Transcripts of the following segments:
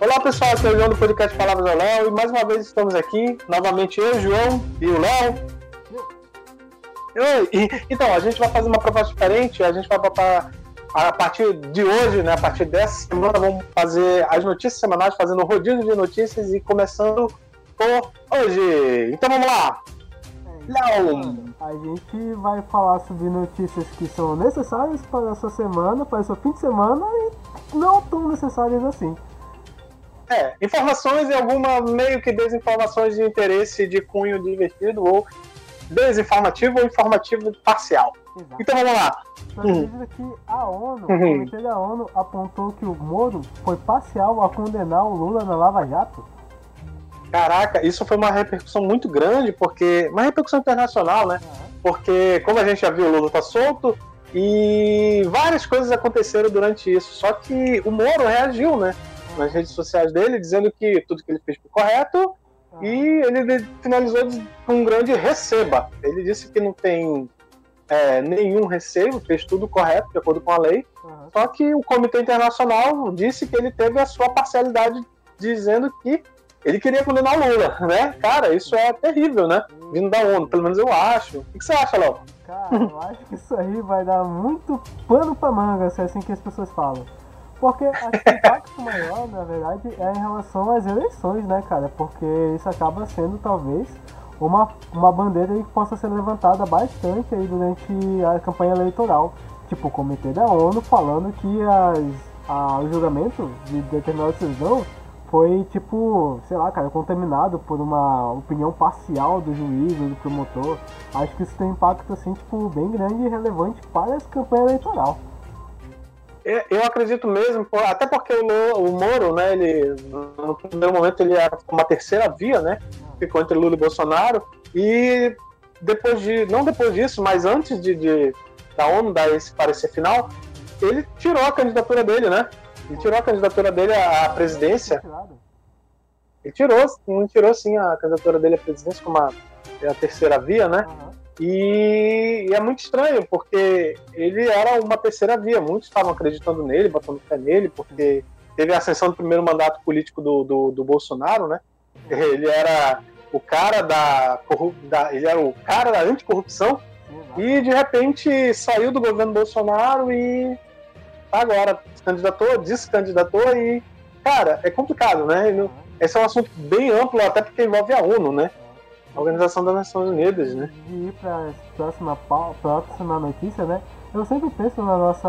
Olá pessoal, aqui é o João do podcast Palavras ao Léo e mais uma vez estamos aqui, novamente eu, João e o Léo. Então, a gente vai fazer uma proposta diferente, a gente vai botar a partir de hoje, né, a partir dessa semana, vamos fazer as notícias semanais, fazendo rodízio de notícias e começando por hoje. Então vamos lá! Léo! A gente vai falar sobre notícias que são necessárias para essa semana, para esse fim de semana e não tão necessárias assim. É, informações e alguma meio que desinformações de interesse de cunho divertido ou desinformativo ou informativo parcial. Exato. Então vamos lá. Uhum. diz que a ONU, o Uhum. Comitê da ONU apontou que o Moro foi parcial a condenar o Lula na Lava Jato. Caraca, isso foi uma repercussão muito grande, porque. Uma repercussão internacional, né? Porque, como a gente já viu, o Lula tá solto e várias coisas aconteceram durante isso. Só que o Moro reagiu, né? Nas redes sociais dele, dizendo que tudo que ele fez foi correto Ah, e ele finalizou com um grande receba. Ele disse que não tem é, nenhum receio, fez tudo correto, de acordo com a lei. aham. Só que o Comitê Internacional disse que ele teve a sua parcialidade, dizendo que ele queria condenar o Lula, né? Cara, isso é terrível, né? Vindo da ONU, pelo menos eu acho. O que você acha, Léo? Cara, eu acho que isso aí vai dar muito pano pra manga, se é assim que as pessoas falam. Porque acho que o impacto maior, na verdade, é em relação às eleições, né, cara? Porque isso acaba sendo, talvez, uma, uma bandeira que possa ser levantada bastante aí durante a campanha eleitoral. Tipo, o Comitê da ONU falando que as, a, o julgamento de determinada decisão foi, tipo, sei lá, cara, contaminado por uma opinião parcial do juiz ou do promotor. Acho que isso tem impacto, assim, tipo, bem grande e relevante para essa campanha eleitoral. Eu- acredito mesmo, até porque o, Moro, né, ele, no primeiro momento ele era uma terceira via, né, ficou entre Lula e Bolsonaro, e depois de, não depois disso, mas antes de, de- da ONU dar esse parecer final, ele tirou a candidatura dele, né, ele tirou a candidatura dele à presidência, ele tirou, não tirou sim a candidatura dele à presidência como a, a terceira via, né. E, e é muito estranho, porque ele era uma terceira via. Muitos estavam acreditando nele, botando fé nele, porque teve a ascensão do primeiro mandato político do, do, do Bolsonaro, né? Ele era o cara da, da ele era o cara da anticorrupção e de repente saiu do governo Bolsonaro e agora se candidatou, descandidatou e cara, é complicado, né? Esse é um assunto bem amplo, até porque envolve a ONU, né? Organização das Nações Unidas, né? ir para próxima, próxima notícia, né? Eu sempre penso na nossa,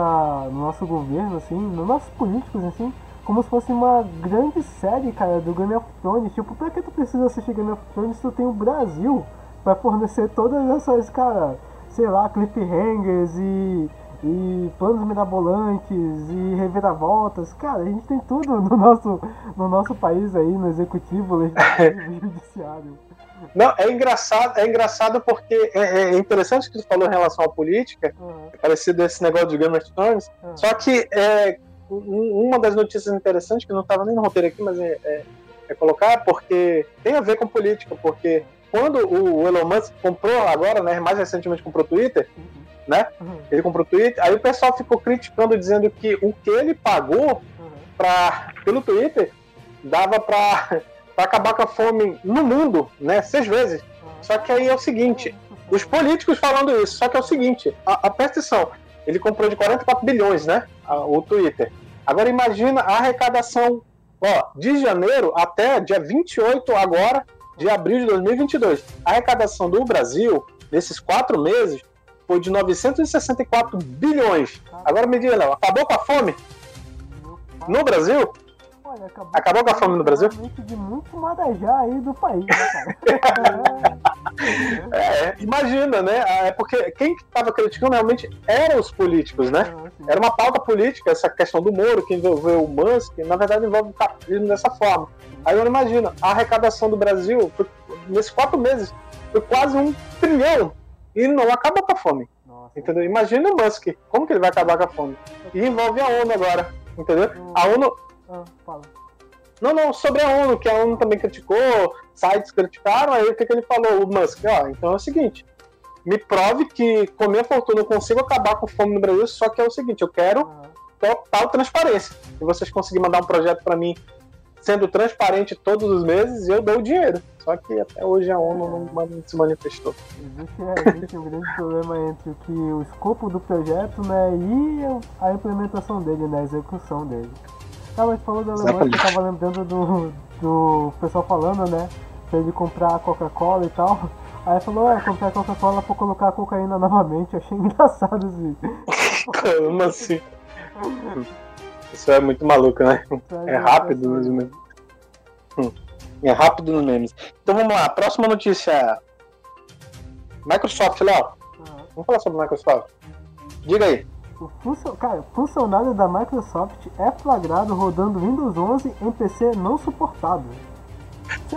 no nosso governo, assim, nos nossos políticos, assim, como se fosse uma grande série, cara, do Game of Thrones. Tipo, pra que tu precisa assistir Game of Thrones se tu tem o Brasil pra fornecer todas essas, cara, sei lá, cliffhangers e, e planos mirabolantes e reviravoltas. Cara, a gente tem tudo no nosso, no nosso país aí, no executivo, legislativo e judiciário. Não, é engraçado, é engraçado porque é, é interessante o que você falou em relação à política, Aham, é parecido esse negócio de Game of Thrones, aham. só que é, um- uma das notícias interessantes, que não estava nem no roteiro aqui, mas é, é- é colocar, porque tem a ver com política, porque quando o Elon Musk comprou agora, né, mais recentemente comprou o Twitter, né, Uhum, ele comprou o Twitter, aí o pessoal ficou criticando, dizendo que o que ele pagou uhum. pra, pelo Twitter dava para acabar com a fome no mundo, né, seis vezes. Só que aí é o seguinte, os políticos falando isso, só que é o seguinte, a, a ele comprou de 44 bilhões, né, a- o Twitter. Agora imagina a arrecadação, ó, de janeiro até dia 28 agora, de abril de 2022. A arrecadação do Brasil, nesses quatro meses, foi de 964 bilhões. Agora me diga, Léo, acabou com a fome no Brasil? Olha, acabou, Acabou com a fome no Brasil? de muito marajá aí do país, né, cara? É, imagina, né? Ah, É porque quem estava criticando realmente eram os políticos, né? É, Era uma pauta política, essa questão do Moro, que envolveu o Musk, na verdade envolve o capitalismo dessa forma. Aí eu imagino, a arrecadação do Brasil, foi- nesses quatro meses, foi quase um trilhão e não acaba com a fome, Nossa. entendeu? Imagina o Musk, como que ele vai acabar com a fome? E envolve a ONU agora, entendeu? A ONU, Ah, fala. não, não, sobre a ONU, que a ONU também criticou, sites criticaram, aí o que, que ele falou, o Musk? Ó, então é o seguinte, me prove que com minha fortuna eu consigo acabar com fome no Brasil, só que é o seguinte, eu quero Aham. total transparência. Se vocês conseguirem mandar um projeto para mim sendo transparente todos os meses e eu dou o dinheiro. Só que até hoje a ONU não se manifestou. Existe, existe um grande problema entre que o escopo do projeto né, e a implementação dele, né, a execução dele. Ah, mas falou da Alemanha, eu tava lembrando do, do pessoal falando, né? Pra ele comprar a Coca-Cola e tal. Aí falou, é, comprar a Coca-Cola pra colocar a cocaína novamente. Eu achei engraçado assim. Como assim? Isso é muito maluco, né? É rápido nos memes. Hum. É rápido nos memes. Então vamos lá, próxima notícia. Microsoft, Léo. Uhum. Vamos falar sobre Microsoft. Diga aí. O funcio... Cara, funcionário da Microsoft é flagrado rodando Windows 11 em PC não suportado.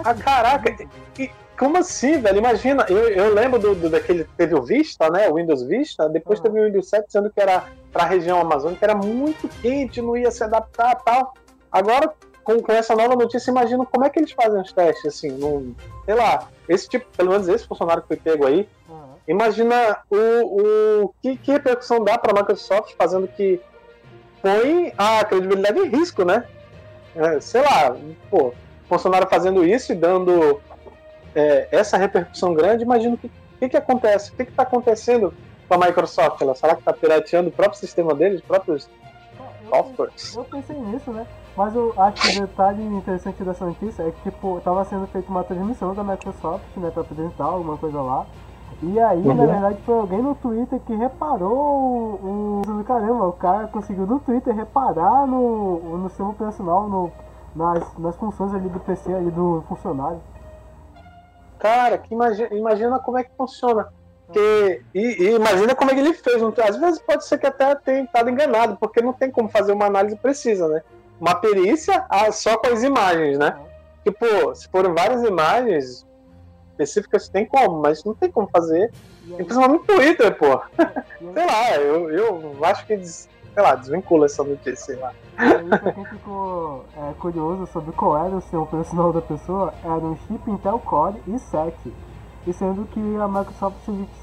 Ah, caraca! E, como assim, velho? Imagina, eu, eu lembro do, do, daquele. Teve o Vista, né? O Windows Vista, depois uhum. teve o Windows 7, sendo que era para a região amazônica, era muito quente, não ia se adaptar tal. Agora, com, com essa nova notícia, imagino como é que eles fazem os testes, assim, num, sei lá, esse tipo, pelo menos esse funcionário que foi pego aí, uhum. Imagina o, o que, que repercussão dá para a Microsoft fazendo que põe a credibilidade em risco, né? É, sei lá, pô, funcionário fazendo isso e dando é, essa repercussão grande, imagino o que, que, que acontece, o que está acontecendo com a Microsoft? Ela, será que está pirateando o próprio sistema deles, os próprios softwares? Eu pensei nisso, né? Mas eu acho que o detalhe interessante dessa notícia é que, tipo, tava sendo feita uma transmissão da Microsoft, né, pra apresentar alguma coisa lá. E aí, uhum. na verdade, foi alguém no Twitter que reparou o. o caramba, o cara conseguiu no Twitter reparar no, no sistema operacional, no, nas, nas funções ali do PC ali do funcionário. Cara, que imagina, imagina como é que funciona. Que, e, e, imagina como é que ele fez. Às vezes pode ser que até tenha estado enganado, porque não tem como fazer uma análise precisa, né? Uma perícia ah, só com as imagens, né? Tipo, se forem várias imagens específicas, tem como, mas não tem como fazer. Principalmente no Twitter, pô. sei lá, eu, eu acho que eles sei lá, desvincula essa notícia, sei lá. E aí, pra quem ficou é, curioso sobre qual era o seu personal da pessoa, era um chip Intel Core i7. E sendo que a Microsoft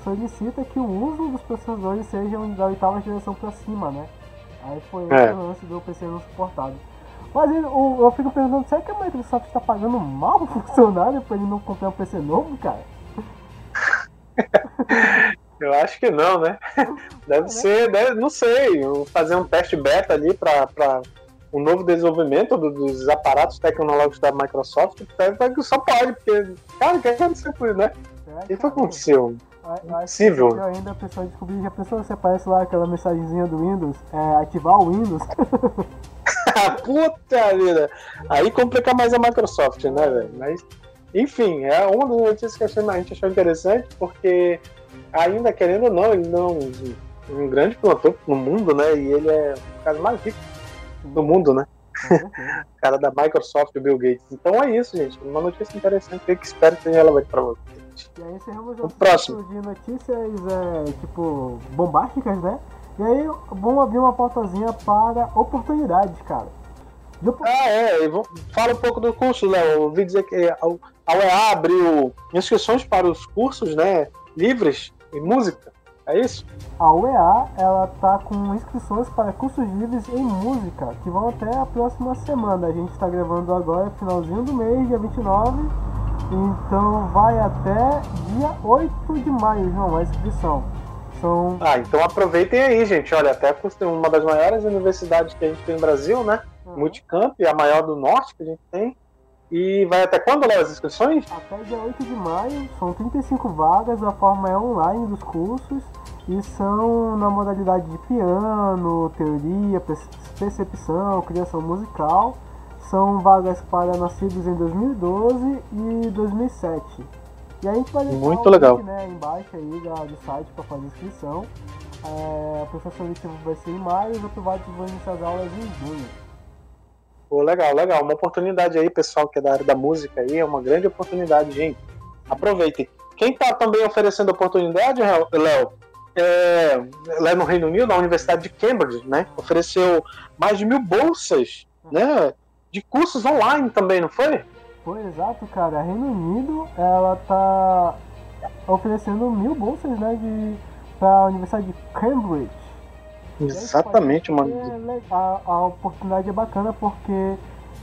solicita que o uso dos processadores sejam da oitava geração pra cima, né? Aí foi é. o lance do PC não suportado. Mas eu, eu fico pensando, será que a Microsoft está pagando mal o funcionário pra ele não comprar um PC novo, cara? Eu acho que não, né? Deve é. ser, deve, não sei, fazer um teste beta ali para um novo desenvolvimento dos aparatos tecnológicos da Microsoft. Só pode, porque, cara, o que aconteceu com isso, né? O que aconteceu? Impossível. Eu ainda a pessoa descobrir, já pensou você aparece lá aquela mensagenzinha do Windows, é, ativar o Windows? Puta vida! Aí complica mais a Microsoft, né, velho? Mas, enfim, é uma das notícias que a gente achou interessante, porque ainda querendo ou não, ele não é um, grande plantor no mundo, né? E ele é o cara mais rico do mundo, né? o cara da Microsoft, o Bill Gates. Então é isso, gente. Uma notícia interessante que espero que seja relevante para vocês. E aí encerramos o próximo de notícias é, tipo bombásticas, né? E aí vamos abrir uma pautazinha para oportunidades, cara. Ah, é, fala um pouco do curso, Léo. Eu ouvi dizer que a UEA abriu inscrições para os cursos, né? Livres em música, é isso? A UEA ela tá com inscrições para cursos livres em música que vão até a próxima semana. A gente está gravando agora, finalzinho do mês, dia 29. Então vai até dia 8 de maio, João, a inscrição. São... Ah, então aproveitem aí, gente. Olha, até uma das maiores universidades que a gente tem no Brasil, né? Uhum. Multicamp, a maior do norte que a gente tem. E vai até quando, Léo, as inscrições? Até dia 8 de maio, são 35 vagas, a forma é online dos cursos e são na modalidade de piano, teoria, percepção, criação musical. São vagas para nascidos em 2012 e 2007. E a gente vai deixar Muito o legal. link né, embaixo aí da, do site para fazer inscrição. É, a processo seletivo vai ser em maio e os outros vão iniciar as aulas em junho. Pô, legal, legal. Uma oportunidade aí, pessoal que é da área da música aí, é uma grande oportunidade, gente. Aproveitem. Quem está também oferecendo oportunidade, Léo, é, lá no Reino Unido, na Universidade de Cambridge, né? Ofereceu mais de mil bolsas, né? De cursos online também, não foi? Foi, exato, cara. Reino Unido, ela tá oferecendo mil bolsas, né? De, para a Universidade de Cambridge. Exatamente, mano. A, a, oportunidade é bacana porque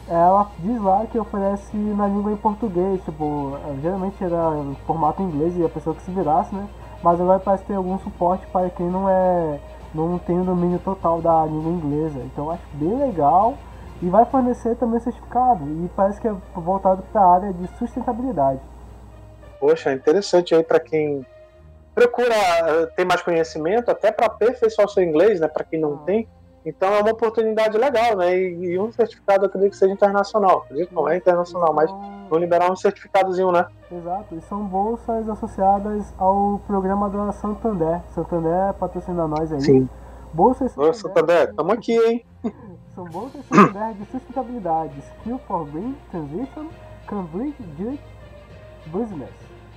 ela diz lá que oferece na língua em português, tipo, geralmente era em formato inglês e a pessoa que se virasse, né? Mas agora parece ter algum suporte para quem não é não tem o domínio total da língua inglesa. Então acho bem legal e vai fornecer também certificado e parece que é voltado para a área de sustentabilidade. Poxa, interessante aí para quem procura ter mais conhecimento, até para aperfeiçoar o seu inglês, né? Para quem não ah. tem. Então é uma oportunidade legal, né? E, e um certificado eu acredito que seja internacional. Acredito não é internacional, mas vão liberar um certificadozinho, né? Exato, e são bolsas associadas ao programa da Santander. Santander patrocina nós aí. Sim. Bolsas Santander, Santander, estamos aqui, hein? São bolsas Santander de sustentabilidade, Skill for Green Transition, Cambridge Duke Business.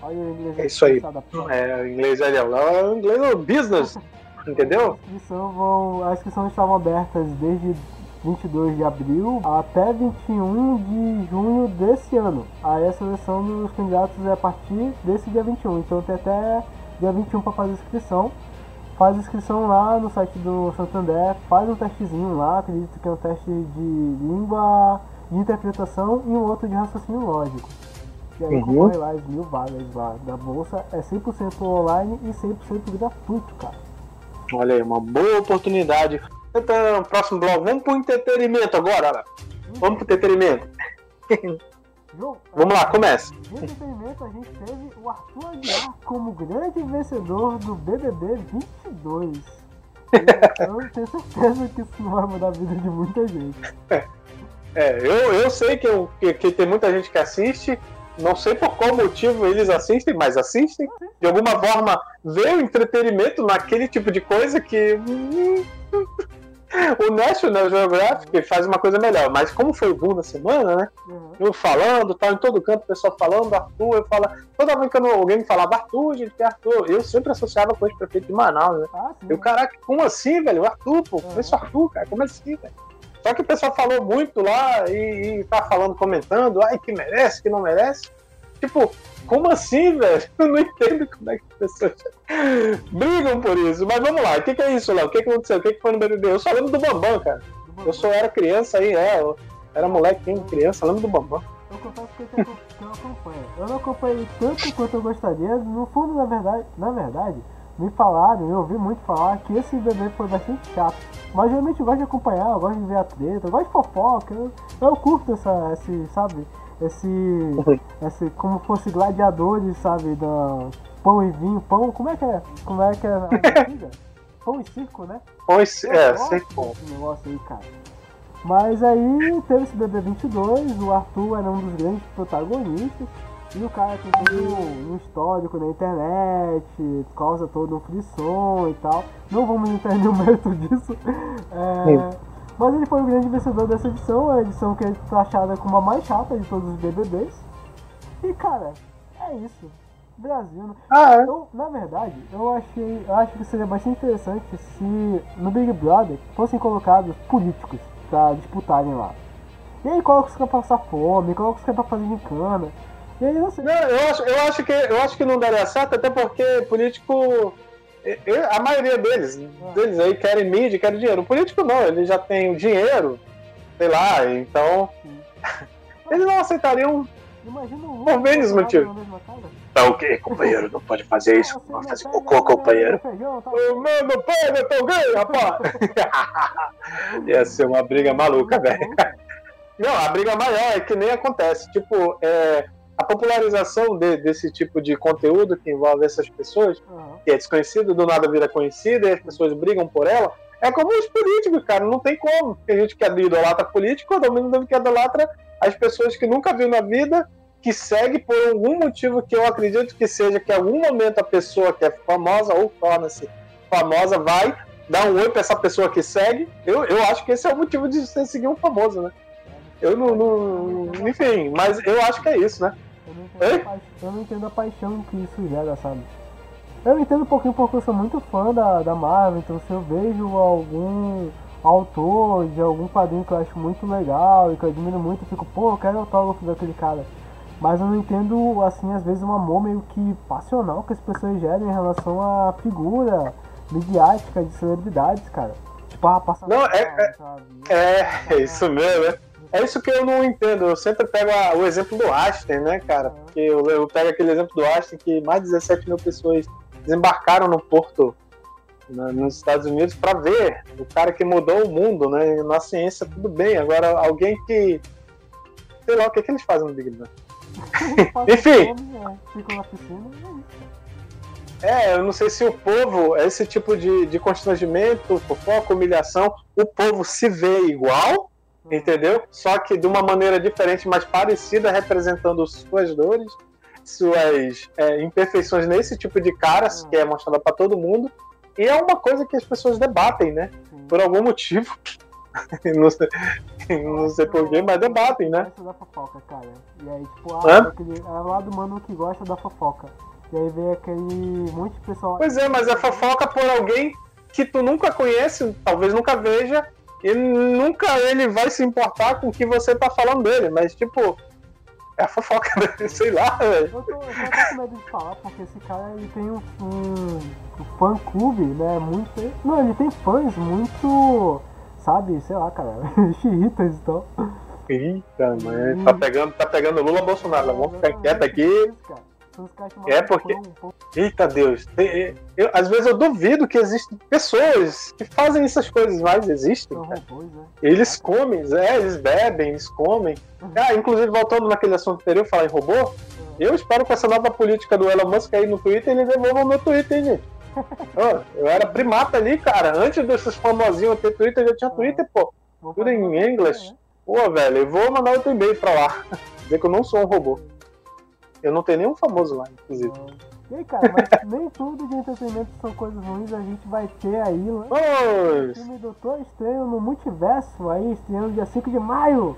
Olha o inglês. É isso aí. É, o inglês é, o inglês é business. Entendeu? As inscrições, vão, as inscrições estavam abertas desde 22 de abril até 21 de junho desse ano. Aí a seleção dos candidatos é a partir desse dia 21. Então tem até dia 21 para fazer inscrição. Faz inscrição lá no site do Santander, faz um testezinho lá, acredito que é um teste de língua, de interpretação e um outro de raciocínio lógico. E aí uhum. lá as mil vagas lá da bolsa, é 100% online e 100% gratuito, cara. Olha aí, uma boa oportunidade. Então, próximo bloco, vamos pro entretenimento agora, Vamos pro entretenimento. Vamos lá, começa. De entretenimento, a gente teve o Arthur Aguiar como grande vencedor do BBB 22. eu tenho certeza que isso não vai mudar a vida de muita gente. É, é eu, eu sei que, eu, que, que tem muita gente que assiste, não sei por qual motivo eles assistem, mas assistem. De alguma forma, vê o entretenimento naquele tipo de coisa que. O National Geographic faz uma coisa melhor, mas como foi o boom na semana, né? Uhum. Eu falando, tá em todo canto, o pessoal falando, Arthur, eu falo, toda vez que alguém me falava Arthur, gente, que é Arthur, eu sempre associava com esse prefeito de Manaus, né? Ah, eu, caraca, como assim, velho? O Arthur, pô, uhum. esse Arthur, cara, como assim, velho? Só que o pessoal falou muito lá e, e tá falando, comentando, ai, que merece, que não merece. Tipo, como assim, velho? Eu não entendo como é que as pessoas brigam por isso. Mas vamos lá, o que, que é isso, Léo? O que, que aconteceu? O que, que foi no BBB? Eu só lembro do Bambam, cara. Eu só era criança aí, é. Eu era moleque, criança, lembro do Bambam. Eu confesso que eu, não acompanho. Eu não acompanhei tanto quanto eu gostaria. No fundo, na verdade, na verdade, me falaram, eu ouvi muito falar que esse bebê foi bastante chato. Mas realmente eu gosto de acompanhar, eu gosto de ver a treta, eu gosto de fofoca, eu, eu curto essa, esse, sabe, esse, esse como fosse gladiadores, sabe, da pão e vinho, pão, como é que é? Como é que é a Pão e circo, né? Pão e circo, é, circo. Esse negócio aí, cara. Mas aí teve esse BB22, o Arthur era um dos grandes protagonistas. E o cara tem todo um histórico na internet, causa todo um frição e tal. Não vamos entrar no mérito disso. É, mas ele foi o grande vencedor dessa edição, a edição que é taxada como a mais chata de todos os BBBs. E cara, é isso. Brasil. Né? Ah, é? Eu, na verdade, eu achei, eu acho que seria bastante interessante se no Big Brother fossem colocados políticos pra disputarem lá. E aí coloca os caras pra passar fome, coloca os caras pra fazer gincana. E aí não sei. Não, eu acho, eu acho que eu acho que não daria certo, até porque político. A maioria deles, ah. deles aí querem mídia, querem dinheiro. O político não, ele já tem o dinheiro, sei lá, então. eles não aceitariam. Imagina um Por menos motivo. Tá ok, companheiro, não pode fazer isso. Não fazer cocô, companheiro. Tá o meu não pode, eu tô gay, rapaz. Ia ser uma briga maluca, velho. Não, a briga maior é que nem acontece. Tipo, é, a popularização de, desse tipo de conteúdo que envolve essas pessoas, uhum. que é desconhecido, do nada vira conhecido, e as pessoas brigam por ela, é como os políticos, cara, não tem como. Tem gente que idolatra político, ou mesmo tempo que idolatra as pessoas que nunca viu na vida, que segue por algum motivo que eu acredito que seja que em algum momento a pessoa que é famosa ou torna-se famosa vai dar um oi pra essa pessoa que segue. Eu, eu acho que esse é o motivo de você seguir um famoso, né? Eu não, não. Enfim, mas eu acho que é isso, né? Eu não, entendo a paixão que isso gera, sabe? Eu entendo um pouquinho porque eu sou muito fã da, da Marvel, então se eu vejo algum autor de algum quadrinho que eu acho muito legal e que eu admiro muito, eu fico, pô, eu quero autógrafo daquele cara. Mas eu não entendo, assim, às vezes um amor meio que passional que as pessoas geram em relação à figura midiática de celebridades, cara. Tipo, ah, passa Não, é, é, é, é, isso mesmo, né? É isso que eu não entendo. Eu sempre pego a, o exemplo do Einstein, né, cara? Porque eu, eu pego aquele exemplo do Einstein que mais de 17 mil pessoas desembarcaram no porto na, nos Estados Unidos para ver o cara que mudou o mundo, né? Na ciência, tudo bem. Agora, alguém que. Sei lá, o que, é que eles fazem no Big Bang? Enfim. É, eu não sei se o povo, esse tipo de, de constrangimento, fofoca, humilhação, o povo se vê igual. Entendeu? Só que de uma maneira diferente, mas parecida, representando suas dores, suas é, imperfeições nesse tipo de caras, uhum. que é mostrada para todo mundo. E é uma coisa que as pessoas debatem, né? Por algum motivo. não sei, não sei porquê, mas debatem, né? Gosta da fofoca, cara. E aí, tipo, ah, aquele, é lá do mano que gosta da fofoca. E aí vem aquele monte de pessoal. Pois é, mas é fofoca por alguém que tu nunca conhece, talvez nunca veja, e nunca ele vai se importar com o que você tá falando dele, mas tipo. É a fofoca, né? sei lá, velho. Eu tô, eu tô com medo de falar, porque esse cara ele tem um, um, um fã clube, né? Muito. Não, ele tem fãs muito. Sabe, sei lá, cara, xiitas e tal. Eita, mano, tá pegando, tá pegando Lula Bolsonaro, vamos ficar quieto aqui. Cara. É porque. Eita Deus. Eu, às vezes eu duvido que existem pessoas que fazem essas coisas, mas existem. Robôs, né? Eles comem, é, eles bebem, eles comem. Uhum. Ah, inclusive, voltando naquele assunto anterior, falar em robô, uhum. eu espero que essa nova política do Elon Musk aí no Twitter ele devolva o meu Twitter, hein, gente. oh, eu era primata ali, cara. Antes desses famosinhos ter Twitter, eu já tinha Twitter, pô. Tudo em inglês. Né? Pô, velho, eu vou mandar outro e-mail pra lá. Dizer que eu não sou um robô. Eu não tenho nenhum famoso lá, inclusive. E aí, cara, mas nem tudo de entretenimento são coisas ruins, a gente vai ter aí lá. O filme Doutor Estranho no Multiverso, aí, estreando dia 5 de maio.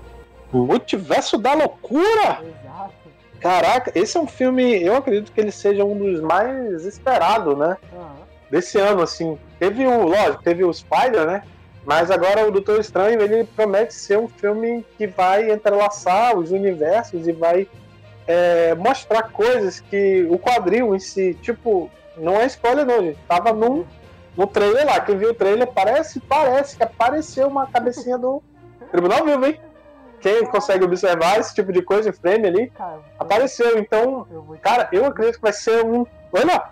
Multiverso da Loucura? Exato. Caraca, esse é um filme, eu acredito que ele seja um dos mais esperados, né? Uhum. Desse ano, assim. Teve o, lógico, teve o Spider, né? Mas agora o Doutor Estranho, ele promete ser um filme que vai entrelaçar os universos e vai é, mostrar coisas que o quadril em si, tipo, não é spoiler não, gente. Tava no, no trailer lá. Quem viu o trailer parece, parece que apareceu uma cabecinha do Tribunal Vivo, hein? Quem consegue observar esse tipo de coisa em frame ali, cara, apareceu. Então, eu cara, eu acredito que vai ser um. Olha!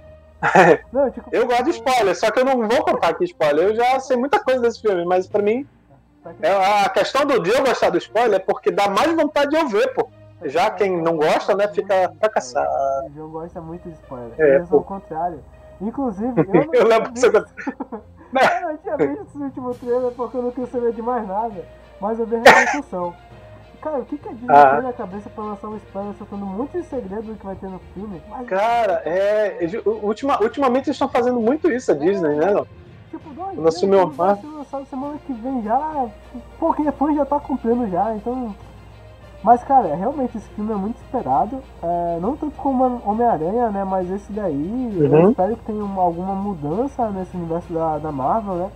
Não, tipo, eu gosto de spoiler, só que eu não vou contar aqui spoiler. Eu já sei muita coisa desse filme, mas pra mim. É, a questão do dia eu gostar do spoiler é porque dá mais vontade de eu ver, pô. Já quem não gosta, né, fica fracassado. O João gosta muito de spoiler. É, eu sou o contrário. Inclusive, eu não eu lembro que você... eu tinha visto esse último trailer porque eu não quis saber de mais nada. Mas eu dei repercussão. Cara, o que, que a Disney ah. tem na cabeça pra lançar um spoiler soltando um monte de segredo que vai ter no filme? Mas... Cara, é. Ultima, ultimamente eles estão fazendo muito isso, a Disney, é, né, não? Tipo, dois vai ser lançado semana que vem já. Porque fã já tá cumprindo já, então mas, cara, realmente esse filme é muito esperado. É, não tanto como Homem-Aranha, né? Mas esse daí, uhum. eu espero que tenha uma, alguma mudança nesse universo da, da Marvel, né?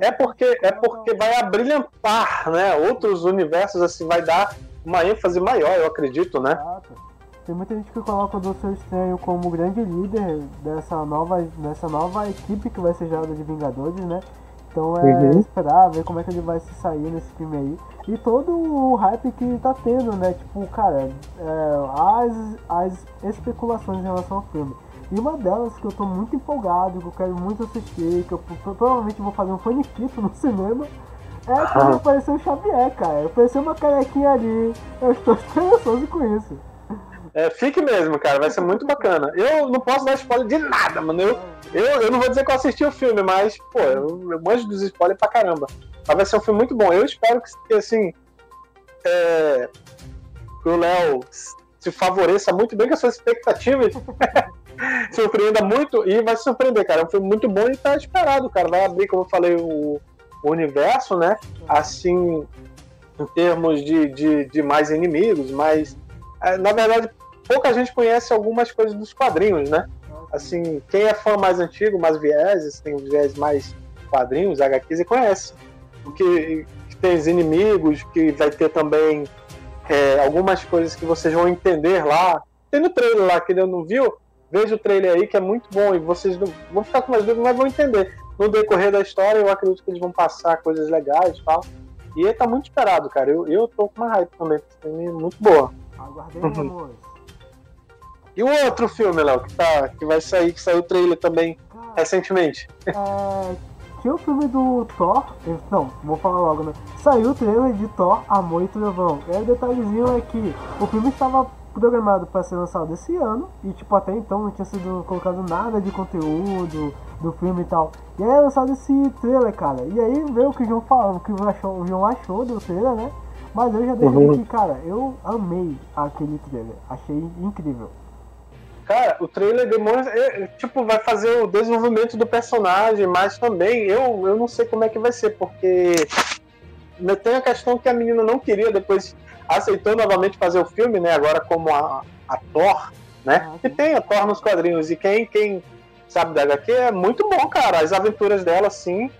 É porque, é porque vai abrilhantar, né? Outros universos, assim, vai dar uma ênfase maior, eu acredito, né? Exato. Tem muita gente que coloca o Doutor Estranho como grande líder dessa nova, dessa nova equipe que vai ser gerada de Vingadores, né? Então é uhum. esperar ver como é que ele vai se sair nesse filme aí. E todo o hype que tá tendo, né? Tipo, cara, é, as, as especulações em relação ao filme. E uma delas que eu tô muito empolgado, que eu quero muito assistir, que eu provavelmente vou fazer um faniquito no cinema, é quando apareceu o Xavier, cara. Apareceu uma carequinha ali. Eu estou esperançoso com isso. É, fique mesmo, cara, vai ser muito bacana. Eu não posso dar spoiler de nada, mano. Eu, eu, eu não vou dizer que eu assisti o filme, mas, pô, eu, eu manjo dos spoilers pra caramba. Mas vai ser um filme muito bom. Eu espero que, assim, é, que o Léo se favoreça muito bem com as suas expectativas. surpreenda muito e vai se surpreender, cara. É um filme muito bom e tá esperado, cara. Vai abrir, como eu falei, o, o universo, né? Assim, em termos de, de, de mais inimigos, mais é, na verdade, pouca gente conhece algumas coisas dos quadrinhos, né? Assim, quem é fã mais antigo, mais vieses, tem viés mais quadrinhos, HQs, e conhece. Porque tem os inimigos, que vai ter também é, algumas coisas que vocês vão entender lá. Tem no trailer lá, que ainda não viu, veja o trailer aí, que é muito bom, e vocês não, vão ficar com mais dúvidas, mas vão entender. No decorrer da história, eu acredito que eles vão passar coisas legais e tal. E ele tá muito esperado, cara. Eu, eu tô com uma hype também, muito boa. Aguardemos, uhum. E o outro filme, Léo, que, tá, que vai sair, que saiu o trailer também cara, recentemente. É, tinha o filme do Thor. Não, vou falar logo, né? Saiu o trailer de Thor, Amor e Trovão. E aí o detalhezinho é que o filme estava programado para ser lançado esse ano e tipo até então não tinha sido colocado nada de conteúdo do filme e tal. E aí é lançado esse trailer, cara. E aí veio o que o João falou, o que o, achou, o João achou do trailer, né? Mas eu já deixei uhum. que, cara, eu amei aquele trailer. Achei incrível. Cara, o trailer demonstra. É, tipo, vai fazer o desenvolvimento do personagem, mas também eu, eu não sei como é que vai ser, porque tem a questão que a menina não queria, depois aceitou novamente fazer o filme, né? Agora como a, a Thor, né? Ah, e tem a Thor nos quadrinhos. E quem, quem sabe da HQ é muito bom, cara. As aventuras dela, sim.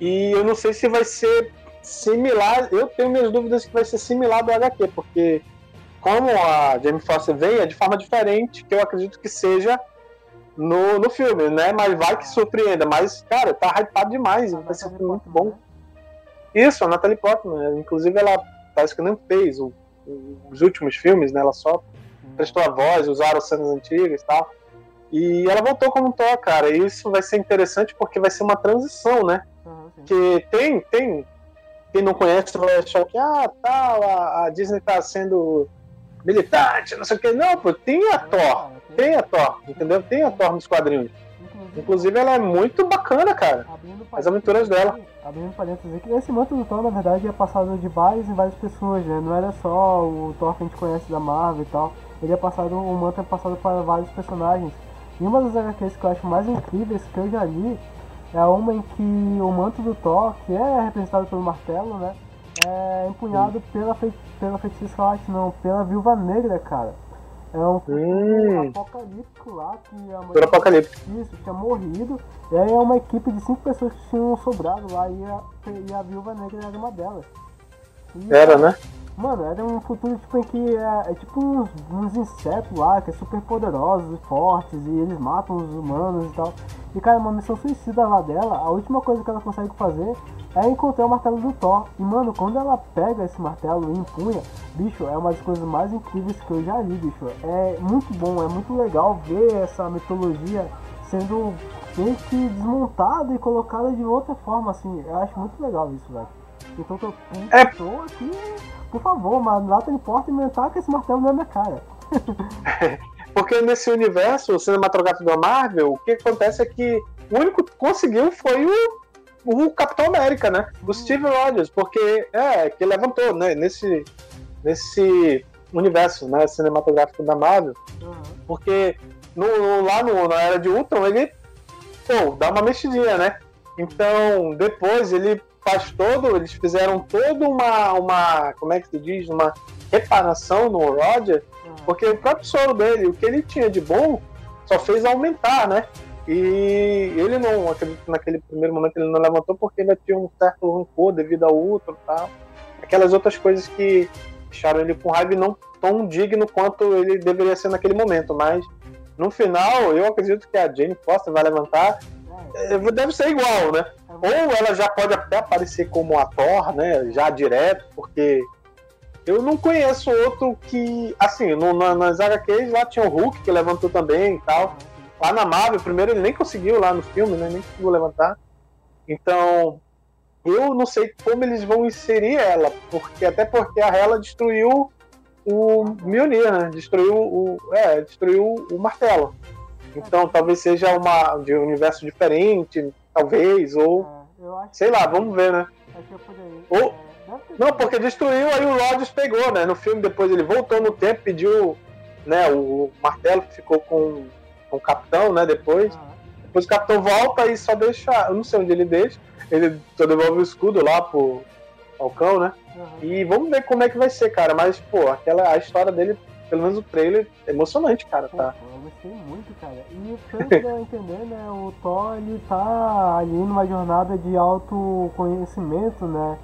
E eu não sei se vai ser similar. Eu tenho minhas dúvidas que vai ser similar do HQ, porque como a Jamie Foster vem, é de forma diferente, que eu acredito que seja no, no filme, né? Mas vai que surpreenda. Mas, cara, tá hypado demais. Vai ser muito bom. Né? Isso, a Natalie Portman. Inclusive, ela parece que não fez o, os últimos filmes, né? Ela só prestou a voz, usaram cenas antigas e tal. E ela voltou como Thor, cara. E isso vai ser interessante porque vai ser uma transição, né? Uhum, que tem, tem. Quem não conhece vai achar que, ah, tal, a, a Disney tá sendo militante, não sei o que. Não, pô, tem a Thor. Tem a Thor, entendeu? Tem a Thor nos quadrinhos. Inclusive, ela é muito bacana, cara. As aventuras dela. Abrindo parênteses que esse manto do Thor, na verdade, é passado de várias em várias pessoas, né? Não era só o Thor que a gente conhece da Marvel e tal. Ele é passado, o manto é passado para vários personagens. E uma das HQs que eu acho mais incríveis que eu já li é uma em que o manto do Thor, que é representado pelo martelo, né? É empunhado pela, pela feiticeira escarlate, não, pela viúva negra, cara. É um hum. apocalíptico lá que a mulher apocalíptico. Isso, tinha morrido. E aí é uma equipe de cinco pessoas que tinham sobrado lá e a, e a viúva negra era uma delas. E, era, né? Mano, era um futuro tipo em que é, é tipo uns, uns, insetos lá, que é super poderosos e fortes, e eles matam os humanos e tal. E cara, uma missão suicida lá dela, a última coisa que ela consegue fazer é encontrar o martelo do Thor. E mano, quando ela pega esse martelo e empunha, bicho, é uma das coisas mais incríveis que eu já li, bicho. É muito bom, é muito legal ver essa mitologia sendo meio que desmontada e colocada de outra forma, assim. Eu acho muito legal isso, velho. Então eu é... tô aqui por favor, mas lá tem porta inventar que esse martelo não é minha cara. Porque nesse universo cinematográfico da Marvel, o que acontece é que o único que conseguiu foi o, o Capitão América, né? O Steve Rogers, porque é, que levantou, né? Nesse, nesse universo né, cinematográfico da Marvel. Uhum. Porque no, lá no, na Era de Ultron, ele pô, dá uma mexidinha, né? Então, depois ele faz todo, eles fizeram toda uma, uma, como é que se diz, uma reparação no Roger, uhum. porque o próprio solo dele, o que ele tinha de bom, só fez aumentar, né? E ele não, acredito que naquele primeiro momento ele não levantou porque ainda tinha um certo rancor devido ao outro e tal. Aquelas outras coisas que deixaram ele com raiva e não tão digno quanto ele deveria ser naquele momento. Mas no final, eu acredito que a Jane Foster vai levantar é, deve ser igual, né? Ou ela já pode até aparecer como ator, né? Já direto, porque eu não conheço outro que. Assim, no, na, nas HQs lá tinha o Hulk que levantou também e tal. Lá na Marvel, primeiro ele nem conseguiu lá no filme, né? Nem conseguiu levantar. Então, eu não sei como eles vão inserir ela, porque até porque a Hela destruiu o Mjolnir, né? Destruiu o. É, destruiu o martelo. Então talvez seja uma de um universo diferente, talvez, ou. É, sei lá, vamos ver, né? Ou, é, não, porque destruiu, aí o Rogers pegou, né? No filme depois ele voltou no tempo, pediu né, o martelo que ficou com, com o capitão, né? Depois. Depois o capitão volta e só deixa. Eu não sei onde ele deixa. Ele devolve o escudo lá pro Falcão, né? Uhum. E vamos ver como é que vai ser, cara. Mas, pô, aquela, a história dele, pelo menos o trailer, é emocionante, cara, tá? Uhum gostei muito, cara. E pelo que eu entender, né, o Thor ele tá ali numa jornada de autoconhecimento, né?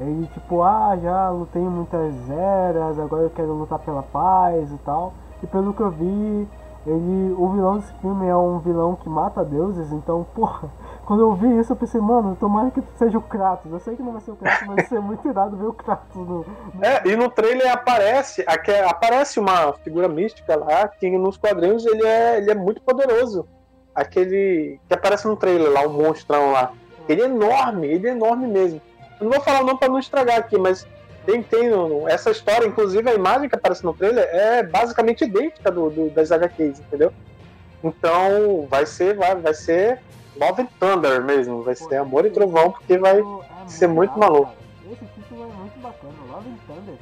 Ele tipo, ah, já lutei muitas eras, agora eu quero lutar pela paz e tal. E pelo que eu vi, ele. O vilão desse filme é um vilão que mata deuses, então, porra, quando eu vi isso, eu pensei, mano, tomara que seja o Kratos. Eu sei que não vai ser o Kratos, mas vai ser muito irado ver o Kratos no. É, e no trailer aparece, aqui, aparece uma figura mística lá, que nos quadrinhos ele é, ele é muito poderoso. Aquele que aparece no trailer lá, o um monstrão lá. Ele é enorme, ele é enorme mesmo. Eu não vou falar não para não estragar aqui, mas tem, tem essa história, inclusive a imagem que aparece no trailer é basicamente idêntica do, do das HQs, entendeu? Então vai ser, vai, vai ser Love and Thunder mesmo, vai ser Amor e Trovão, porque vai é ser muito maluco. Esse título é muito bacana, Love and Thunder,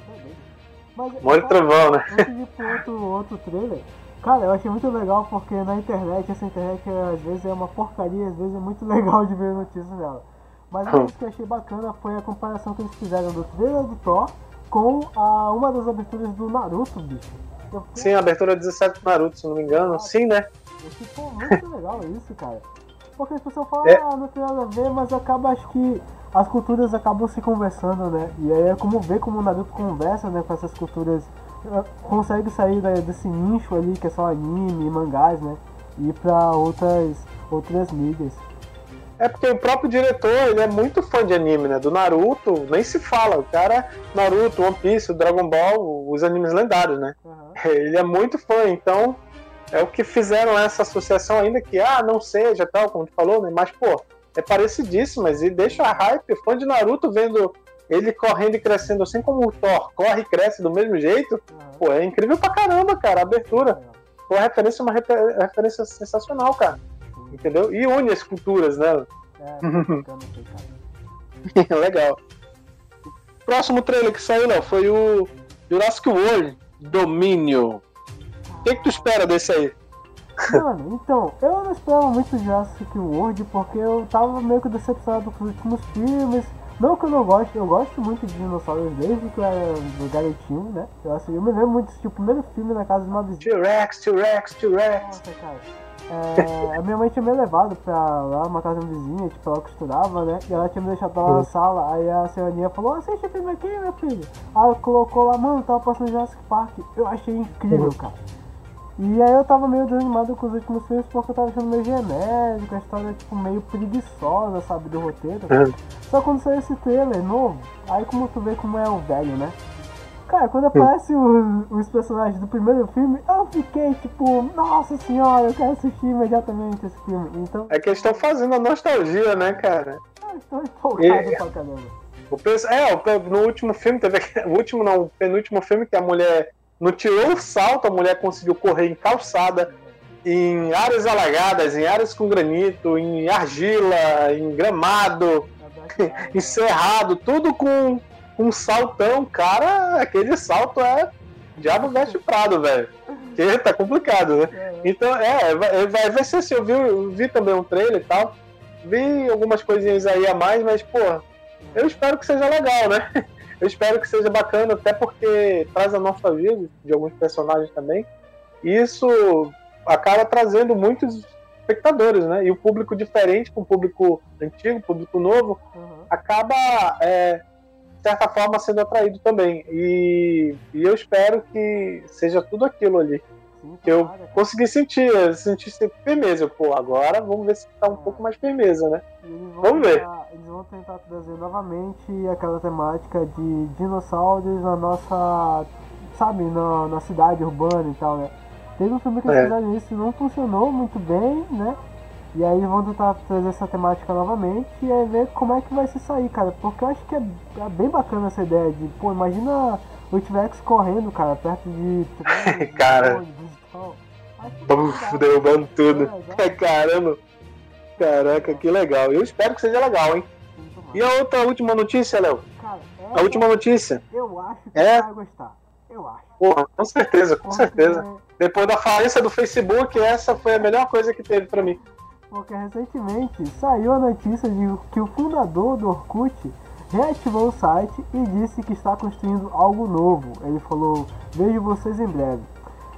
Mas, Amor e Trovão, né? Antes de ir pro outro, outro trailer, cara, eu achei muito legal porque na internet, essa internet às vezes é uma porcaria, às vezes é muito legal de ver notícias dela. Mas o que eu achei bacana foi a comparação que eles fizeram do trailer do Thor com a, uma das aberturas do Naruto, bicho. Sim, a abertura 17 do Naruto, se não me engano. Sim, né? Ficou muito legal isso, cara. Porque as pessoas falam, é. ah, não tem nada a ver, mas acaba, acho que as culturas acabam se conversando, né? E aí é como ver como o Naruto conversa, né, com essas culturas. Eh, consegue sair desse nicho ali, que é só anime, mangás, né? E ir pra outras, outras mídias. É porque o próprio diretor, ele é muito fã de anime, né? Do Naruto, nem se fala. O cara, Naruto, One Piece, Dragon Ball, os animes lendários, né? Uhum. Ele é muito fã, então é o que fizeram essa associação ainda que, ah, não seja tal, como tu falou, né? Mas, pô, é parecidíssimo, mas e deixa a hype, fã de Naruto vendo ele correndo e crescendo assim como o Thor corre e cresce do mesmo jeito, uhum. pô, é incrível pra caramba, cara, a abertura. Pô, a referência é uma referência sensacional, cara entendeu? E une as culturas, né? É, Legal. O próximo trailer que saiu, Léo, foi o Jurassic World Domínio. O que, que tu espera desse aí? Mano, então, eu não esperava muito Jurassic World porque eu tava meio que decepcionado com os últimos filmes. Não que eu não goste, eu gosto muito de dinossauros desde que eu era do garotinho, né? Eu, assim, eu me lembro muito do primeiro filme na casa de uma vizinha. T-Rex, T-Rex, T-Rex. Nossa, cara. É, a minha mãe tinha me levado pra lá, uma casa vizinha, tipo, ela costurava, né? E ela tinha me deixado lá na sala. Aí a senhorinha falou: Assiste filme aqui, meu filho. Aí ela colocou lá, mano, tava passando Jurassic Park. Eu achei incrível, cara. E aí eu tava meio desanimado com os últimos filmes porque eu tava achando meio genérico, a história tipo meio preguiçosa, sabe, do roteiro. Só quando saiu esse trailer novo, aí como tu vê como é o velho, né? Cara, quando aparece os, os, personagens do primeiro filme, eu fiquei tipo, nossa senhora, eu quero assistir imediatamente esse filme. Então. É que eles estão fazendo a nostalgia, né, cara? Eu estou empolgado e... pra caramba. O, é, no último filme, teve o último não, o penúltimo filme que a mulher não tirou o salto, a mulher conseguiu correr em calçada, em áreas alagadas, em áreas com granito, em argila, em gramado, em cerrado, tudo com um saltão, cara, aquele salto é diabo veste prado, velho. Que tá complicado, né? Então, é, vai, vai ser assim, eu vi, eu vi também um trailer e tal, vi algumas coisinhas aí a mais, mas, pô, eu espero que seja legal, né? Eu espero que seja bacana, até porque traz a nostalgia de alguns personagens também. E isso acaba trazendo muitos espectadores, né? E o público diferente com o público antigo, público novo, uhum. acaba é, de certa forma sendo atraído também. E, e eu espero que seja tudo aquilo ali. Sim, que eu consegui sentir, sentir firmeza. Pô, agora vamos ver se tá um pouco mais firmeza, né? Vamos ver. eles vão tentar trazer novamente aquela temática de dinossauros na nossa. Sabe, na, na cidade urbana e tal, né? Teve um filme que eles é. fizeram isso e não funcionou muito bem, né? E aí vão tentar trazer essa temática novamente e aí ver como é que vai se sair, cara. Porque eu acho que é, é bem bacana essa ideia de, pô, imagina o T-Rex correndo, cara, perto de. cara. Buf, derrubando tudo. É, Caramba. Caraca, que legal. Eu espero que seja legal, hein? E a outra última notícia, Léo? a última notícia. Eu acho que é? vai gostar. Eu acho. Porra, com certeza, com Porque... certeza. Depois da falência do Facebook, essa foi a melhor coisa que teve para mim. Porque recentemente saiu a notícia de que o fundador do Orkut reativou o site e disse que está construindo algo novo. Ele falou: Vejo vocês em breve.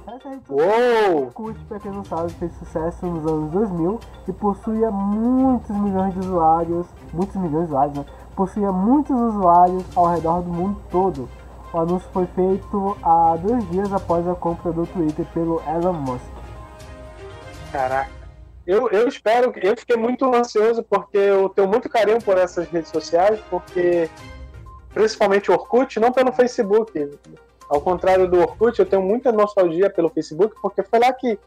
Essa rede social Orkut, para quem não sabe, fez sucesso nos anos 2000 e possuía muitos milhões de usuários, muitos milhões de usuários, né? Possuía muitos usuários ao redor do mundo todo. O anúncio foi feito há dois dias após a compra do Twitter pelo Elon Musk. Caraca. Eu, eu espero, eu fiquei muito ansioso porque eu tenho muito carinho por essas redes sociais, porque principalmente o Orkut, não pelo Facebook. Ao contrário do Orkut, eu tenho muita nostalgia pelo Facebook, porque foi lá que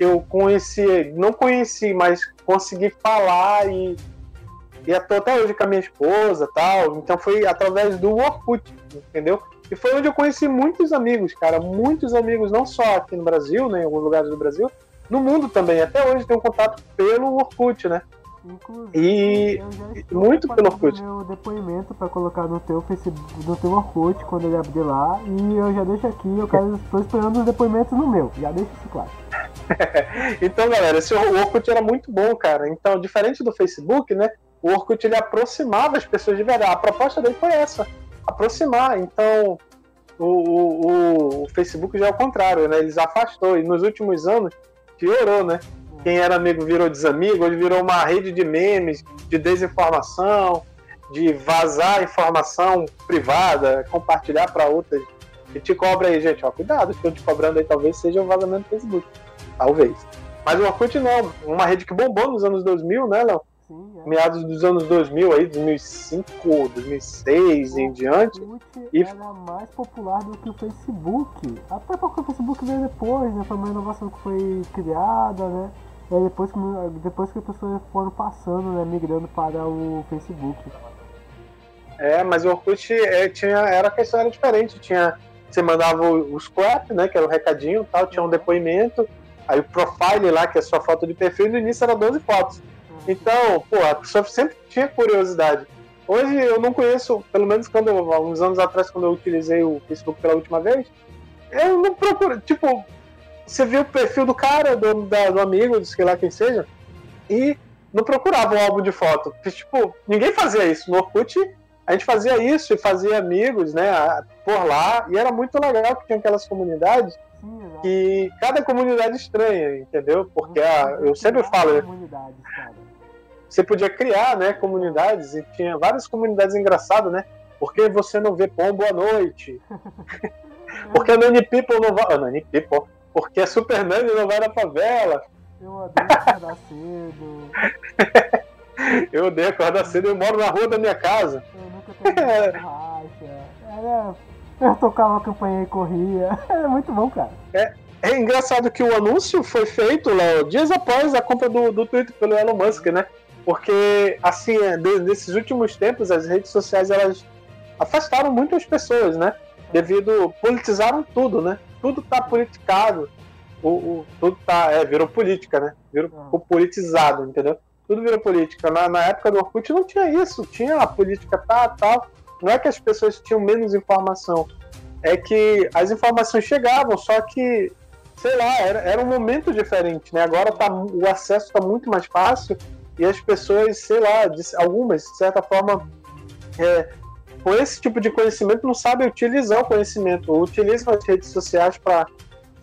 eu conheci, não conheci, mas consegui falar e, e até hoje com a minha esposa tal. Então foi através do Orkut, entendeu? E foi onde eu conheci muitos amigos, cara, muitos amigos, não só aqui no Brasil, né, em alguns lugares do Brasil, no mundo também. Até hoje tenho contato pelo Orkut, né? Inclusive, E muito pelo Orkut. meu depoimento para colocar no teu Facebook, no teu Orkut quando ele abrir lá. E eu já deixo aqui, eu quero, estou esperando os depoimentos no meu. Já deixo isso claro. Então, galera, esse Orkut era muito bom, cara. Então, diferente do Facebook, né? O Orkut ele aproximava as pessoas de verdade. A proposta dele foi essa, aproximar. Então, o, o, o Facebook já é o contrário, né? Eles afastou e nos últimos anos piorou, né? Quem era amigo virou desamigo, hoje virou uma rede de memes, de desinformação, de vazar informação privada, compartilhar para outras. E te cobra aí, gente, ó, cuidado, estão te cobrando aí, talvez seja um vazamento do Facebook. Talvez. Mas o Orkut não, uma rede que bombou nos anos 2000, né, Léo? Sim, é. Meados dos anos 2000 aí, 2005, 2006 e em diante. O Orkut E- era mais popular do que o Facebook. Até porque o Facebook veio depois, né? Foi uma inovação que foi criada, né? E aí depois que, depois que as pessoas foram passando, né? Migrando para o Facebook. É, mas o Orkut é, tinha, era a questão era diferente. Tinha, você mandava o, o scrap, né, que era o recadinho tal, tinha um depoimento, aí o profile lá, que é a sua foto de perfil, no início era 12 fotos. Então, pô, a pessoa sempre tinha curiosidade. Hoje eu não conheço, pelo menos quando eu, há uns anos atrás, quando eu utilizei o Facebook pela última vez, eu não procuro, tipo, você vê o perfil do cara, do, da- do amigo, do sei lá quem seja, e não procurava um álbum de foto. Tipo, ninguém fazia isso. No Orkut, a gente fazia isso e fazia amigos, né, por lá, e era muito legal que tinha aquelas comunidades Sim, que cada comunidade estranha, entendeu? Porque a, eu sempre falo, né, Comunidades, cara. Você podia criar, né, comunidades e tinha várias comunidades engraçadas, né? Porque você não vê pombo à noite? Porque a Nani People não vai. Ah, Nani People. Porque a Super Nani não vai na favela. Eu odeio acordar cedo. Eu odeio acordar cedo, eu moro na rua da minha casa. Eu nunca borracha. Era... Eu tocava a campanha e corria. Era muito bom, cara. É engraçado que o anúncio foi feito, Léo, dias após a compra do, do Twitter pelo Elon Musk, né? Porque, assim, é, nesses últimos tempos, as redes sociais, elas afastaram muitas pessoas, né? Devido... politizaram tudo, né? Tudo tá politicado. O, o- tudo tá... É, virou política, né? Virou Ah. politizado, entendeu? Tudo virou política. Na, na época do Orkut não tinha isso. Tinha a política tá, tal. Não é que as pessoas tinham menos informação. É que as informações chegavam, só que sei lá, era, era um momento diferente, né? Agora tá, o acesso está muito mais fácil e as pessoas, sei lá, algumas, de certa forma, é, com esse tipo de conhecimento, não sabem utilizar o conhecimento, utilizam as redes sociais para,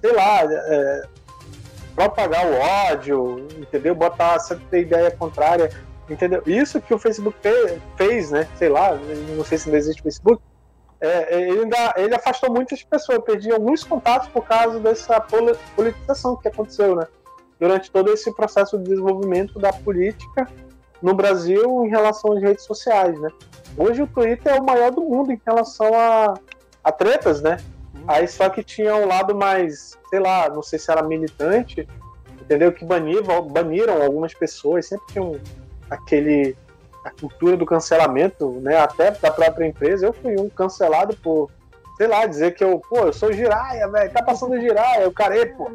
sei lá, é, propagar o ódio, entendeu? Botar certa ideia contrária, entendeu? Isso que o Facebook fe- fez, né? Sei lá, não sei se ainda existe Facebook, é, é, ele, ainda, ele afastou muitas pessoas, eu perdi alguns contatos por causa dessa poli- politização que aconteceu, né? Durante todo esse processo de desenvolvimento da política no Brasil em relação às redes sociais, né? Hoje o Twitter é o maior do mundo em relação a, a tretas, né? Aí só que tinha um lado mais, sei lá, não sei se era militante, entendeu? Que baniram, algumas pessoas, sempre tinha um, aquele a cultura do cancelamento, né? Até da própria empresa. Eu fui um cancelado por, sei lá, dizer que eu, pô, eu sou giraia, velho, tá passando giraia. O cara, "Ei, pô,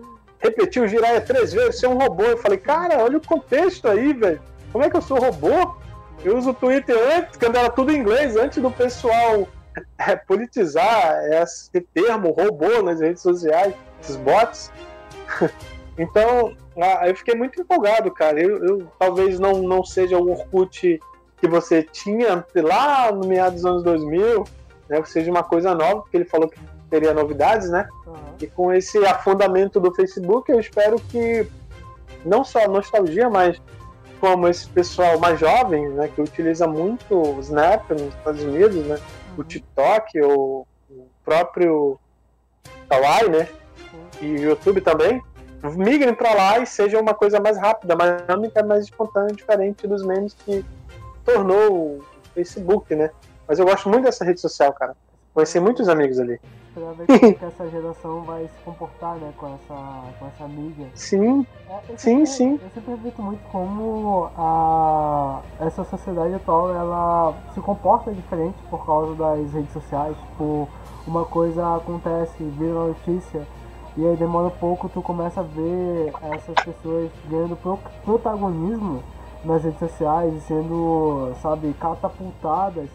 repetiu o giraia três vezes, você é um robô. Eu falei, cara, olha o contexto aí, velho. Como é que eu sou robô? Eu uso o Twitter antes, quando era tudo em inglês, antes do pessoal é, politizar esse termo robô nas redes sociais, esses bots. então, eu fiquei muito empolgado, cara. Eu, eu talvez não, não seja o Orkut que você tinha lá no meados dos anos 2000, né, seja uma coisa nova, porque ele falou que teria novidades, né? Aham. E com esse afundamento do Facebook, eu espero que não só a nostalgia, mas como esse pessoal mais jovem, né, que utiliza muito o Snap nos Estados Unidos, né, o TikTok, o, o próprio Kawaii, né, e o YouTube também, migrem para lá e seja uma coisa mais rápida, mais dinâmica, mais espontânea, diferente dos memes que tornou o Facebook, né? Mas eu gosto muito dessa rede social, cara. Conheci muitos amigos ali. Pra ver como que essa geração vai se comportar, né, com essa, com essa mídia. Sim, é, sim, sempre, sim. Eu sempre acredito muito como a, essa sociedade atual, ela se comporta diferente por causa das redes sociais. Tipo, uma coisa acontece, vira notícia, e aí demora um pouco, tu começa a ver essas pessoas ganhando protagonismo nas redes sociais e sendo, sabe, catapultadas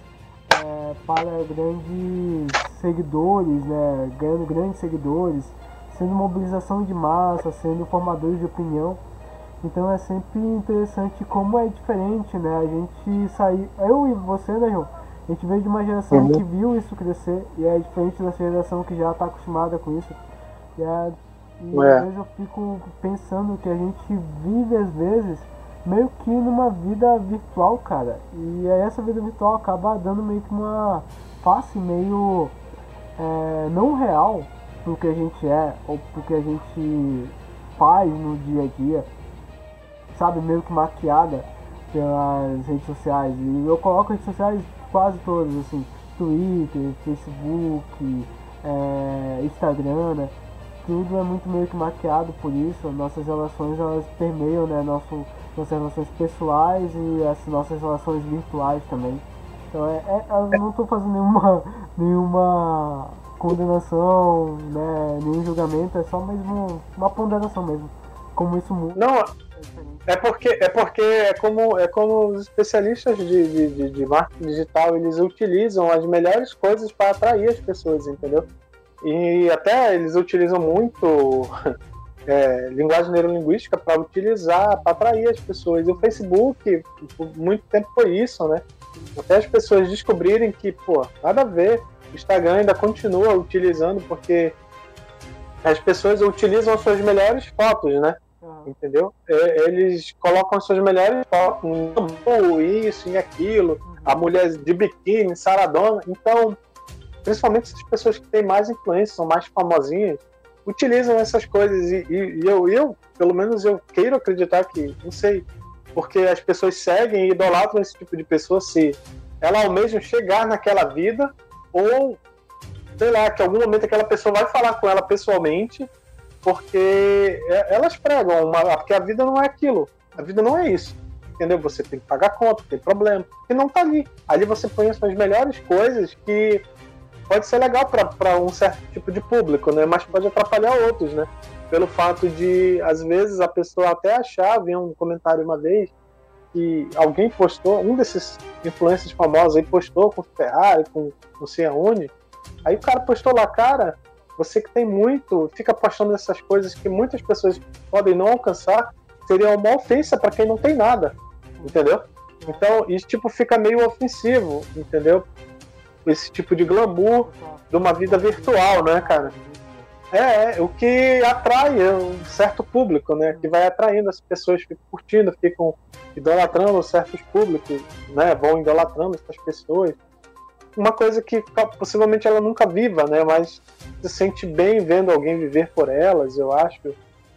é, para grandes seguidores, né, ganhando grandes seguidores, sendo mobilização de massa, sendo formadores de opinião. Então é sempre interessante como é diferente, né? A gente sair, eu e você, né, João? A gente veio de uma geração uhum. que viu isso crescer e é diferente dessa geração que já está acostumada com isso. E, é, e é. às vezes eu fico pensando que a gente vive às vezes meio que numa vida virtual, cara. E aí essa vida virtual acaba dando meio que uma face meio é, não real pro que a gente é ou pro que a gente faz no dia a dia, sabe? Meio que maquiada pelas redes sociais. E eu coloco redes sociais quase todas, assim, Twitter, Facebook, é, Instagram, né? Tudo é muito meio que maquiado por isso. Nossas relações elas permeiam, né? Nosso nossas relações pessoais e as nossas relações virtuais também. Então é, é eu não estou fazendo nenhuma, nenhuma condenação, né, nenhum julgamento, é só mesmo uma ponderação mesmo. Como isso muda. Não, é porque é porque é como é como os especialistas de, de, de marketing digital eles utilizam as melhores coisas para atrair as pessoas, entendeu? E até eles utilizam muito é, linguagem neurolinguística para utilizar, para atrair as pessoas. E o Facebook, por muito tempo foi isso, né? Até as pessoas descobrirem que, pô, nada a ver. O Instagram ainda continua utilizando, porque as pessoas utilizam as suas melhores fotos, né? Uhum. Entendeu? É, eles colocam as suas melhores fotos, isso e aquilo, uhum. a mulher de biquíni, saradona. Então, principalmente essas pessoas que têm mais influência, são mais famosinhas, utilizam essas coisas e, e, e, eu, eu, pelo menos eu queiro acreditar que, não sei, porque as pessoas seguem e idolatram esse tipo de pessoa se ela almeja chegar naquela vida ou, sei lá, que algum momento aquela pessoa vai falar com ela pessoalmente porque é, elas pregam, uma, porque a vida não é aquilo, a vida não é isso. Entendeu? Você tem que pagar conta, tem problema, e não tá ali. Ali você põe as suas melhores coisas que pode ser legal para um certo tipo de público, né? Mas pode atrapalhar outros, né? Pelo fato de, às vezes, a pessoa até achar, vi um comentário uma vez, que alguém postou, um desses influencers famosos aí postou com Ferrari, com não sei aonde. Aí o cara postou lá, cara, você que tem muito, fica postando essas coisas que muitas pessoas podem não alcançar, seria uma ofensa para quem não tem nada, entendeu? Então, isso tipo fica meio ofensivo, entendeu? Esse tipo de glamour de uma vida virtual, né, cara? É, é, o que atrai um certo público, né? Que vai atraindo as pessoas, ficam curtindo, ficam idolatrando certos públicos, né? Vão idolatrando essas pessoas. Uma coisa que possivelmente ela nunca viva, né? Mas se sente bem vendo alguém viver por elas, eu acho.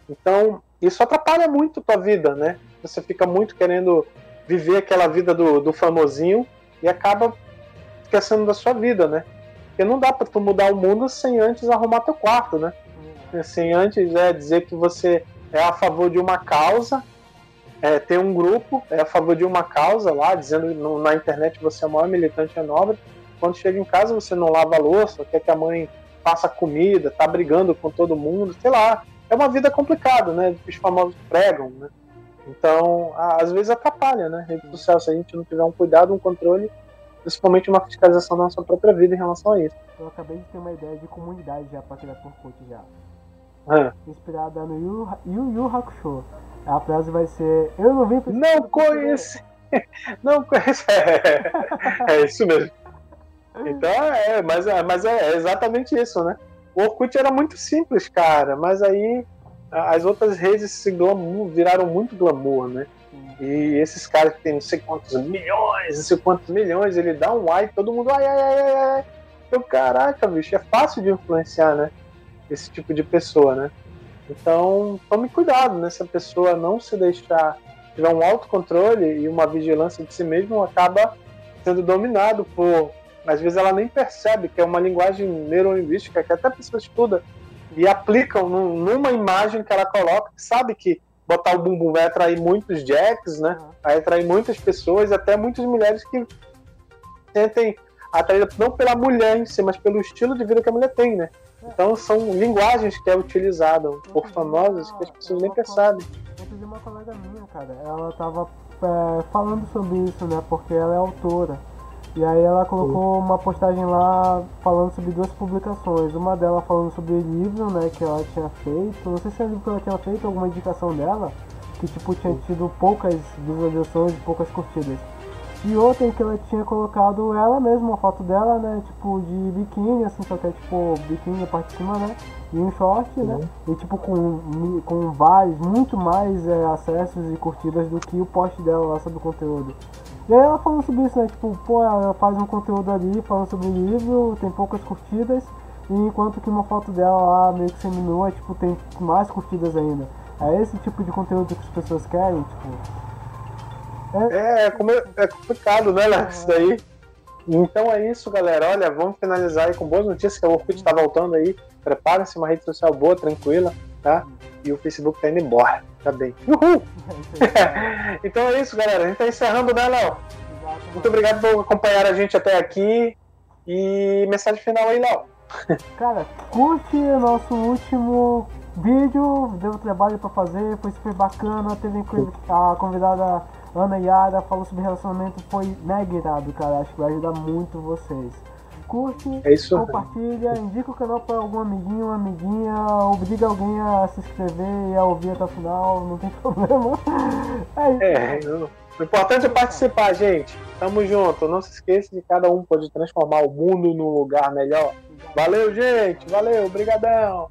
Então, isso atrapalha muito tua vida, né? Você fica muito querendo viver aquela vida do, do famosinho e acaba esquecendo da sua vida, né? Porque não dá para tu mudar o mundo sem antes arrumar teu quarto, né? Hum. Sem antes é, dizer que você é a favor de uma causa, é, tem um grupo, é a favor de uma causa lá, dizendo no, na internet você é o maior militante é nobre. Quando chega em casa você não lava a louça, quer que a mãe faça comida, tá brigando com todo mundo, sei lá. É uma vida complicada, né? Que os famosos pregam, né? Então, às vezes atrapalha, né? Rede social, se a gente não tiver um cuidado, um controle, principalmente uma fiscalização da nossa própria vida em relação a isso. Eu acabei de ter uma ideia de comunidade já para criar Orkut já. É. Inspirada no Yu Yu, Yu Hakusho. A frase vai ser: Eu não vim pra Não conhece! Não conhece! É, é isso mesmo. Então é, mas, é, mas é exatamente isso, né? O Orkut era muito simples, cara, mas aí as outras redes se glamour, viraram muito glamour, né? E esses caras que tem não sei quantos milhões, não sei quantos milhões, ele dá um ai, todo mundo ai, ai, ai, ai, ai. Caraca, bicho, é fácil de influenciar, né? Esse tipo de pessoa, né? Então, tome cuidado, né? Se a pessoa não se deixar, tiver um autocontrole e uma vigilância de si mesmo, acaba sendo dominado por. Às vezes ela nem percebe que é uma linguagem neurolinguística que até a pessoa estuda e aplicam num, numa imagem que ela coloca, sabe que botar o bumbum vai atrair muitos jacks, né? Vai atrair muitas pessoas, até muitas mulheres que sentem atraídas não pela mulher em si, mas pelo estilo de vida que a mulher tem, né? Então são linguagens que é utilizada por famosas que as pessoas nem percebem. Eu uma colega minha, cara, ela tava é, falando sobre isso, né? Porque ela é autora. E aí ela colocou uma postagem lá falando sobre duas publicações. Uma dela falando sobre o livro, né, que ela tinha feito. Não sei se é o livro que ela tinha feito, alguma indicação dela, que tipo tinha tido poucas visualizações e poucas curtidas. E outra em que ela tinha colocado ela mesma, uma foto dela, né, tipo de biquíni, assim, só que é tipo biquíni a parte de cima, né? E um short, né? E tipo com, com vários, muito mais é, acessos e curtidas do que o post dela lá sobre o conteúdo. E aí ela falando sobre isso, né? Tipo, pô, ela faz um conteúdo ali falando sobre o livro, tem poucas curtidas, e enquanto que uma foto dela lá meio que seminua, tipo, tem mais curtidas ainda. É esse tipo de conteúdo que as pessoas querem, tipo. É, é, é, é complicado, né, Léo? Isso daí. Então é isso, galera. Olha, vamos finalizar aí com boas notícias que o Orkut está voltando aí. Prepara-se uma rede social boa, tranquila, tá? E o Facebook tá indo embora. Tá bem. Uhul! então é isso, galera. A gente tá encerrando, né, Léo? Muito obrigado por acompanhar a gente até aqui. E mensagem final aí, Léo. Cara, curte o nosso último vídeo. Deu trabalho pra fazer, foi super bacana. Teve a convidada Ana Yara falou sobre relacionamento, foi mega irado, cara. Acho que vai ajudar muito vocês curte, é compartilha, indica o canal para algum amiguinho, amiguinha, obriga alguém a se inscrever e a ouvir até o final, não tem problema. É, isso. é o importante é participar, gente. Tamo junto. Não se esqueça de cada um pode transformar o mundo num lugar melhor. Valeu, gente. Valeu. Obrigadão.